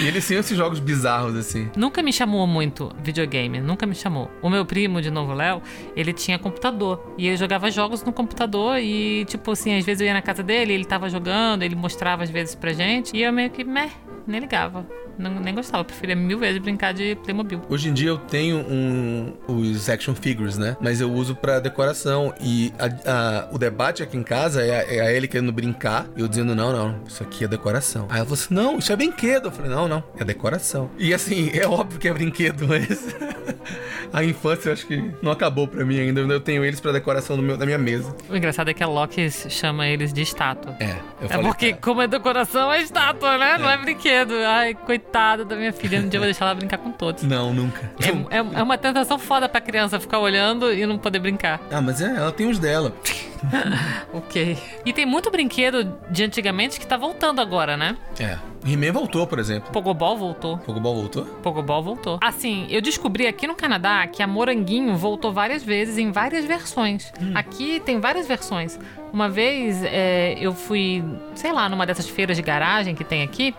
e eles tinham esses jogos bizarros, assim. Nunca me chamou muito videogame, nunca me chamou. O meu primo, de novo, Léo, ele tinha computador. E ele jogava jogos no computador e, tipo assim, às vezes eu ia na casa dele, ele tava jogando, ele mostrava às vezes pra gente. E eu meio que, meh, nem ligava. Não, nem gostava, preferia mil vezes brincar de Playmobil. Hoje em dia eu tenho um, os action figures, né? Mas eu uso pra decoração. E a- a- o debate aqui em casa é a, é a ele querendo brincar e eu dizendo: não, não, isso aqui é decoração. Aí ela falou assim: não, isso é brinquedo. Eu falei: não, não, é decoração. E assim, é óbvio que é brinquedo, mas. a infância eu acho que não acabou pra mim ainda. Eu tenho eles pra decoração meu, da minha mesa. O engraçado é que a Loki chama eles de estátua. É, eu É falei. porque, pra- como é decoração, é estátua, né? Não é brinquedo. Ai, coitada da minha filha. Um dia eu vou deixar ela brincar com todos. Não, nunca. É, é, é uma tentação foda pra criança ficar olhando e não poder brincar. Ah, mas é, ela tem os dela. Ok. E tem muito brinquedo de antigamente que tá voltando agora, né? É. He-Man voltou, por exemplo. Pogobol voltou. Pogobol voltou? Pogobol voltou. Assim, eu descobri aqui no Canadá que a Moranguinho voltou várias vezes em várias versões. Aqui tem várias versões. Uma vez é, eu fui, sei lá, numa dessas feiras de garagem que tem aqui.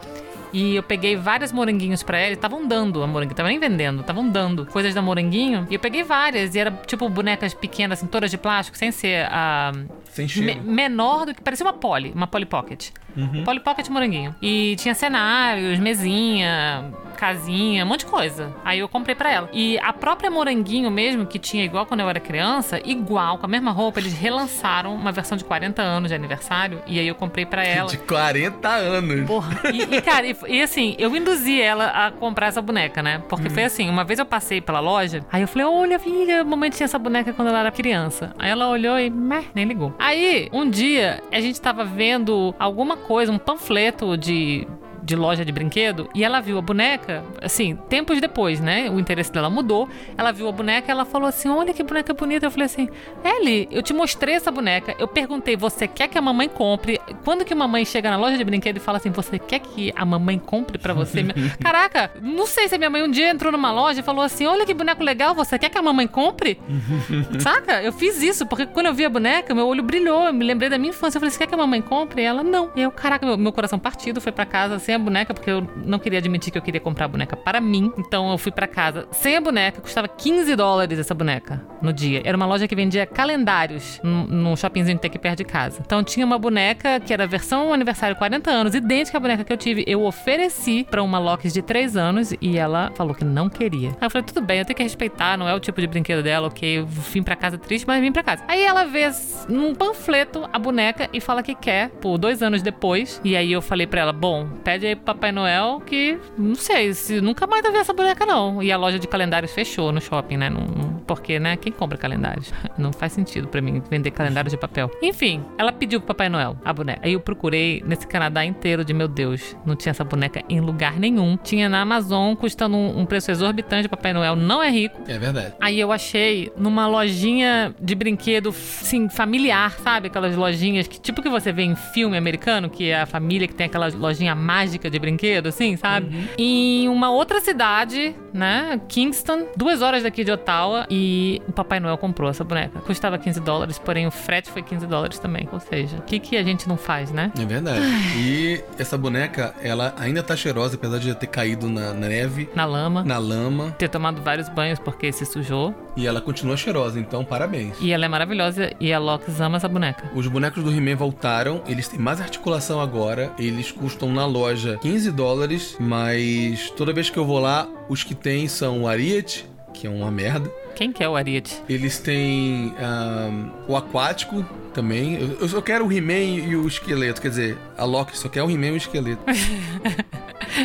E eu peguei várias moranguinhos pra ela. Estavam dando a moranguinho, tava nem vendendo, estavam dando coisas da moranguinho. E eu peguei várias. E era tipo bonecas pequenas, assim, todas de plástico, sem ser a. Sem me- cheiro. menor do que. Parecia uma Polly, uma Polly Pocket. Uhum. Polly Pocket moranguinho. E tinha cenários, mesinha, casinha, um monte de coisa. Aí eu comprei pra ela. E a própria moranguinho mesmo, que tinha igual quando eu era criança, igual, com a mesma roupa, eles relançaram uma versão de 40 anos de aniversário. E aí eu comprei pra ela. De 40 anos. Porra. E, e, cara, e, e assim, eu induzi ela a comprar essa boneca, né? Porque foi assim, uma vez eu passei pela loja, aí eu falei, olha, filha, mamãe tinha essa boneca quando ela era criança. Aí ela olhou e, meh, nem ligou. Aí, um dia, a gente tava vendo alguma coisa, um panfleto de de loja de brinquedo e ela viu a boneca, assim, tempos depois, né? O interesse dela mudou. Ela viu a boneca e ela falou assim: Olha que boneca bonita. Eu falei assim: Ellie, eu te mostrei essa boneca. Eu perguntei: Você quer que a mamãe compre? Quando que a mamãe chega na loja de brinquedo e fala assim: Você quer que a mamãe compre pra você? Caraca, não sei se a minha mãe um dia entrou numa loja e falou assim: Olha que boneco legal, você quer que a mamãe compre? Saca? Eu fiz isso, porque quando eu vi a boneca, meu olho brilhou. Eu me lembrei da minha infância. Eu falei: Você quer que a mamãe compre? E ela não. E eu, caraca, meu, meu coração partido foi pra casa sem a boneca, porque eu não queria admitir que eu queria comprar a boneca para mim. Então eu fui pra casa sem a boneca, custava 15 dólares essa boneca no dia. Era uma loja que vendia calendários num, shoppingzinho que tem aqui perto de casa. Então tinha uma boneca que era versão aniversário 40 anos, idêntica à boneca que eu tive. Eu ofereci pra uma Locks de 3 anos e ela falou que não queria. Aí eu falei, tudo bem, eu tenho que respeitar, não é o tipo de brinquedo dela, ok? Eu vim pra casa triste, mas vim pra casa. Aí ela vê num panfleto a boneca e fala que quer, por dois anos depois. E aí eu falei pra ela, bom, pede aí pro Papai Noel que, não sei, se nunca mais vai ver essa boneca não. E a loja de calendários fechou no shopping, né? Não, não, porque, né? Quem compra calendários? Não faz sentido pra mim vender calendários de papel. Enfim, ela pediu pro Papai Noel a boneca. Aí eu procurei nesse Canadá inteiro de, meu Deus, não tinha essa boneca em lugar nenhum. Tinha na Amazon, custando um, um preço exorbitante. Papai Noel não é rico. É verdade. Aí eu achei numa lojinha de brinquedo, assim, familiar, sabe? Aquelas lojinhas que, tipo que você vê em filme americano, que é a família que tem aquela lojinha mágica de brinquedo, assim, sabe? Em uma outra cidade, né? Kingston, duas horas daqui de Ottawa, e o Papai Noel comprou essa boneca. Custava 15 dólares, porém o frete foi 15 dólares também. Ou seja, o que, que a gente não faz, né? É verdade. E essa boneca, ela ainda tá cheirosa, apesar de já ter caído na neve, Na lama. na lama. Ter tomado vários banhos porque se sujou. E ela continua cheirosa, então parabéns. E ela é maravilhosa e a Lox ama essa boneca. Os bonecos do He-Man voltaram, eles têm mais articulação agora, eles custam na loja 15 dólares, mas toda vez que eu vou lá, os que tem são o Ariat, que é uma merda. Quem que é o Ariete? Eles têm ahn, o aquático também. Eu, eu só quero o He-Man e o esqueleto, quer dizer, a Loki só quer o He-Man e o esqueleto.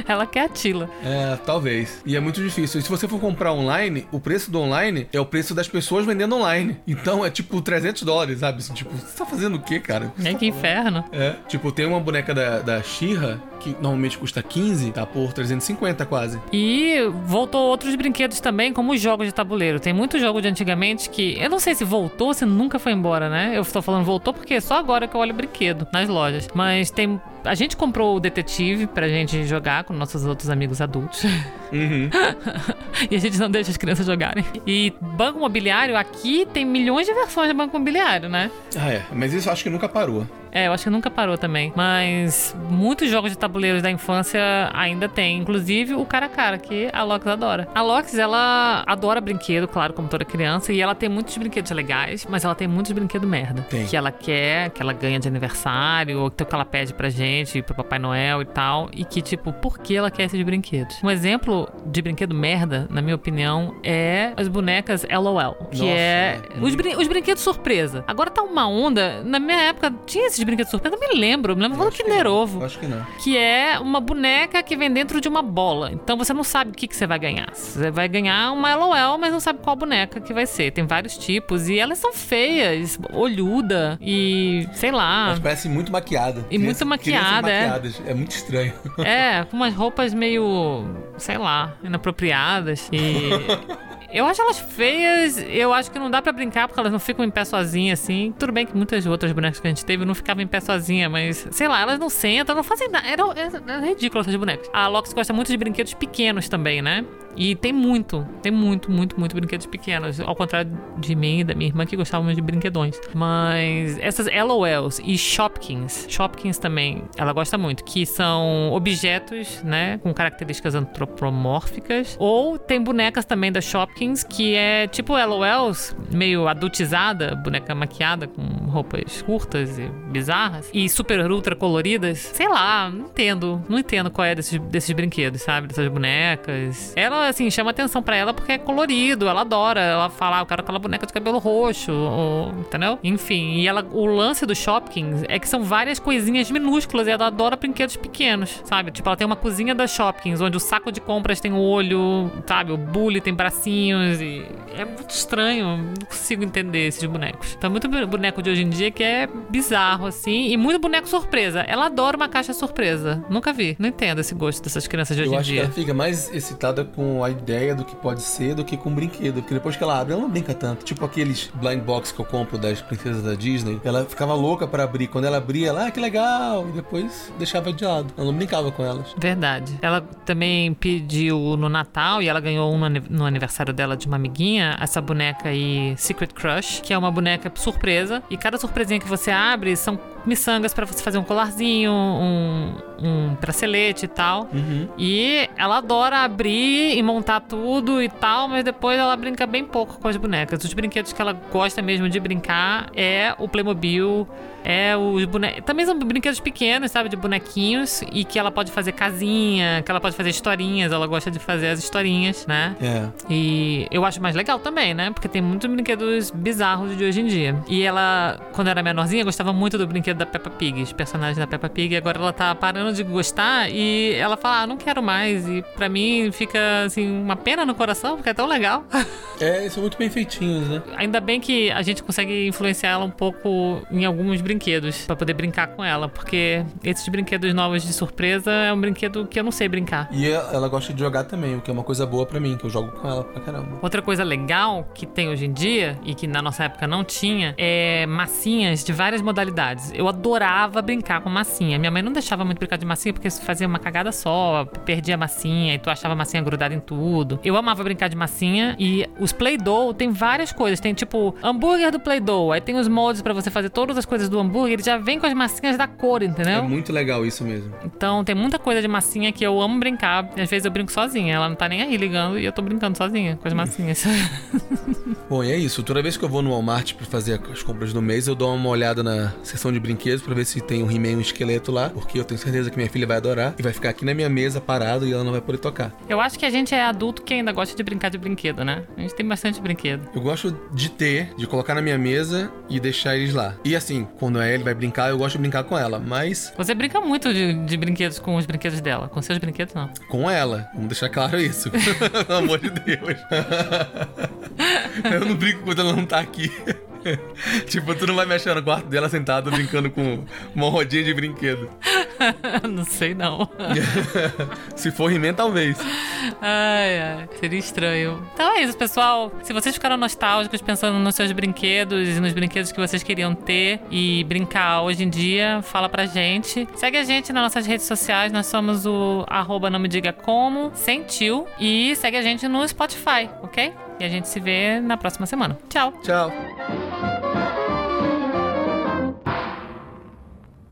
Ela quer a Tila. É, talvez. E é muito difícil. E se você for comprar online, o preço do online é o preço das pessoas vendendo online. Então é tipo 300 dólares, sabe? Assim, Tipo, você tá fazendo o quê, cara? O que É tá que falando? inferno. É, tipo, tem uma boneca da, da She-Ra que normalmente custa 15, tá por 350 quase. E voltou outros brinquedos também, como os jogos de tabuleiro. Tem muito jogo de antigamente que. Eu não sei se voltou, se nunca foi embora, né? Eu estou falando voltou porque é só agora que eu olho brinquedo nas lojas. Mas tem. A gente comprou o detetive pra gente jogar com nossos outros amigos adultos. Uhum. e a gente não deixa as crianças jogarem. E banco imobiliário, aqui tem milhões de versões de banco imobiliário, né? Ah, é. Mas isso eu acho que nunca parou. É, eu acho que nunca parou também. Mas muitos jogos de tabuleiros da infância ainda tem. Inclusive o cara a cara, que a Lox adora. A Lox, ela adora brinquedo, claro, como toda criança. E ela tem muitos brinquedos legais, mas ela tem muitos brinquedos merda. Tem. Que ela quer, que ela ganha de aniversário, ou que ela pede pra gente, pro Papai Noel e tal. E que, tipo, por que ela quer esses brinquedos? Um exemplo de brinquedo merda, na minha opinião, é as bonecas LOL. Que Nossa, é. é. Os, brin- os brinquedos surpresa. Agora tá uma onda. Na minha época tinha esses brinquedos surpresa. Eu me lembro. Eu me lembro do que Kinder não. Ovo. Acho que não. Que é uma boneca que vem dentro de uma bola. Então você não sabe o que, que você vai ganhar. Você vai ganhar uma LOL, mas não sabe qual boneca que vai ser. Tem vários tipos. E elas são feias, olhuda e sei lá. Mas parece muito maquiada. E muito maquiada, é. maquiadas. É muito estranho. É, com umas roupas meio, sei lá, inapropriadas. E. Eu acho elas feias, eu acho que não dá pra brincar porque elas não ficam em pé sozinhas assim. Tudo bem que muitas outras bonecas que a gente teve não ficavam em pé sozinha, mas sei lá, elas não sentam, não fazem nada. Era, era, era ridículo essas bonecas. A Lox gosta muito de brinquedos pequenos também, né? E tem muito, tem muito, muito, muito brinquedos pequenos. Ao contrário de mim e da minha irmã que gostávamos de brinquedões. Mas essas LOLs e Shopkins, Shopkins também, ela gosta muito, que são objetos, né, com características antropomórficas. Ou tem bonecas também da Shopkins, que é tipo LOLs, meio adultizada, boneca maquiada com roupas curtas e bizarras. E super ultra coloridas. Sei lá, não entendo. Não entendo qual é desses, desses brinquedos, sabe? Dessas bonecas. Ela, assim, chama atenção pra ela porque é colorido, ela adora. Ela fala, ah, eu quero aquela boneca de cabelo roxo, ou- entendeu? Enfim, e ela, o lance do Shopkins é que são várias coisinhas minúsculas e ela adora brinquedos pequenos, sabe? Tipo, ela tem uma cozinha da Shopkins, onde o saco de compras tem o olho, sabe? O bully tem bracinhos e é muito estranho. Não consigo entender esses bonecos. Então, muito boneco de hoje em dia que é bizarro, assim, e muito boneco surpresa. Ela adora uma caixa surpresa. Nunca vi. Não entendo esse gosto dessas crianças de hoje Eu em acho que dia. ela fica mais excitada com a ideia do que pode ser do que com o brinquedo. Porque depois que ela abre, ela não brinca tanto. Tipo aqueles blind box que eu compro das princesas da Disney. Ela ficava louca pra abrir. Quando ela abria, ela, ah, que legal. E depois deixava de lado. Ela não brincava com elas. Verdade. Ela também pediu no Natal e ela ganhou ani- no aniversário dela de uma amiguinha, essa boneca aí, Secret Crush, que é uma boneca surpresa. E cada surpresinha que você abre são miçangas pra você fazer um colarzinho, um, um bracelete e tal. Uhum. E ela adora abrir e montar tudo e tal, mas depois ela brinca bem pouco com as bonecas. Os brinquedos que ela gosta mesmo de brincar é o Playmobil é os bonecos. Também são brinquedos pequenos, sabe? De bonequinhos. E que ela pode fazer casinha, que ela pode fazer historinhas. Ela gosta de fazer as historinhas, né? É. E eu acho mais legal também, né? Porque tem muitos brinquedos bizarros de hoje em dia. E ela, quando era menorzinha, gostava muito do brinquedo da Peppa Pig, os personagens da Peppa Pig. Agora ela tá parando de gostar e ela fala, ah, não quero mais. E pra mim fica, assim, uma pena no coração, porque é tão legal. É, são muito bem feitinhos, né? Ainda bem que a gente consegue influenciar ela um pouco em alguns brinquedos pra poder brincar com ela, porque esses brinquedos novos de surpresa é um brinquedo que eu não sei brincar. E ela gosta de jogar também, o que é uma coisa boa pra mim, que eu jogo com ela pra caramba. Outra coisa legal que tem hoje em dia e que na nossa época não tinha é massinhas de várias modalidades. Eu adorava brincar com massinha. Minha mãe não deixava muito brincar de massinha porque fazia uma cagada só, perdia a massinha e tu achava a massinha grudada em tudo. Eu amava brincar de massinha e os Play-Doh tem várias coisas. Tem tipo hambúrguer do Play-Doh, aí tem os moldes pra você fazer todas as coisas do hambúrguer, ele já vem com as massinhas da cor, entendeu? É muito legal isso mesmo. Então tem muita coisa de massinha que eu amo brincar. Às vezes eu brinco sozinha, ela não tá nem aí ligando e eu tô brincando sozinha com as massinhas. Bom, e é isso. Toda vez que eu vou no Walmart pra fazer as compras do mês, eu dou uma olhada na seção de brinquedos pra ver se tem um He-Man um esqueleto lá, porque eu tenho certeza que minha filha vai adorar e vai ficar aqui na minha mesa parado e ela não vai poder tocar. eu acho que a gente é adulto que ainda gosta de brincar de brinquedo, né? A gente tem bastante brinquedo. Eu gosto de ter, de colocar na minha mesa e deixar eles lá. E assim, quando a Ellie vai brincar, eu gosto de brincar com ela, mas Você brinca muito de, de brinquedos com os brinquedos dela. Com seus brinquedos, não. com ela. Vamos deixar claro isso. Pelo amor de Deus. eu não brinco quando ela não tá aqui. tipo, tu não vai me achar no quarto dela sentado brincando com uma rodinha de brinquedo. não sei, não. Se for He-Man, talvez. Ai, ai, seria estranho. Então é isso, pessoal. Se vocês ficaram nostálgicos pensando nos seus brinquedos e nos brinquedos que vocês queriam ter e brincar hoje em dia, fala pra gente. Segue a gente nas nossas redes sociais. Nós somos o arroba não me diga como, sem tio. E segue a gente no Spotify, ok? E a gente se vê na próxima semana. Tchau! Tchau.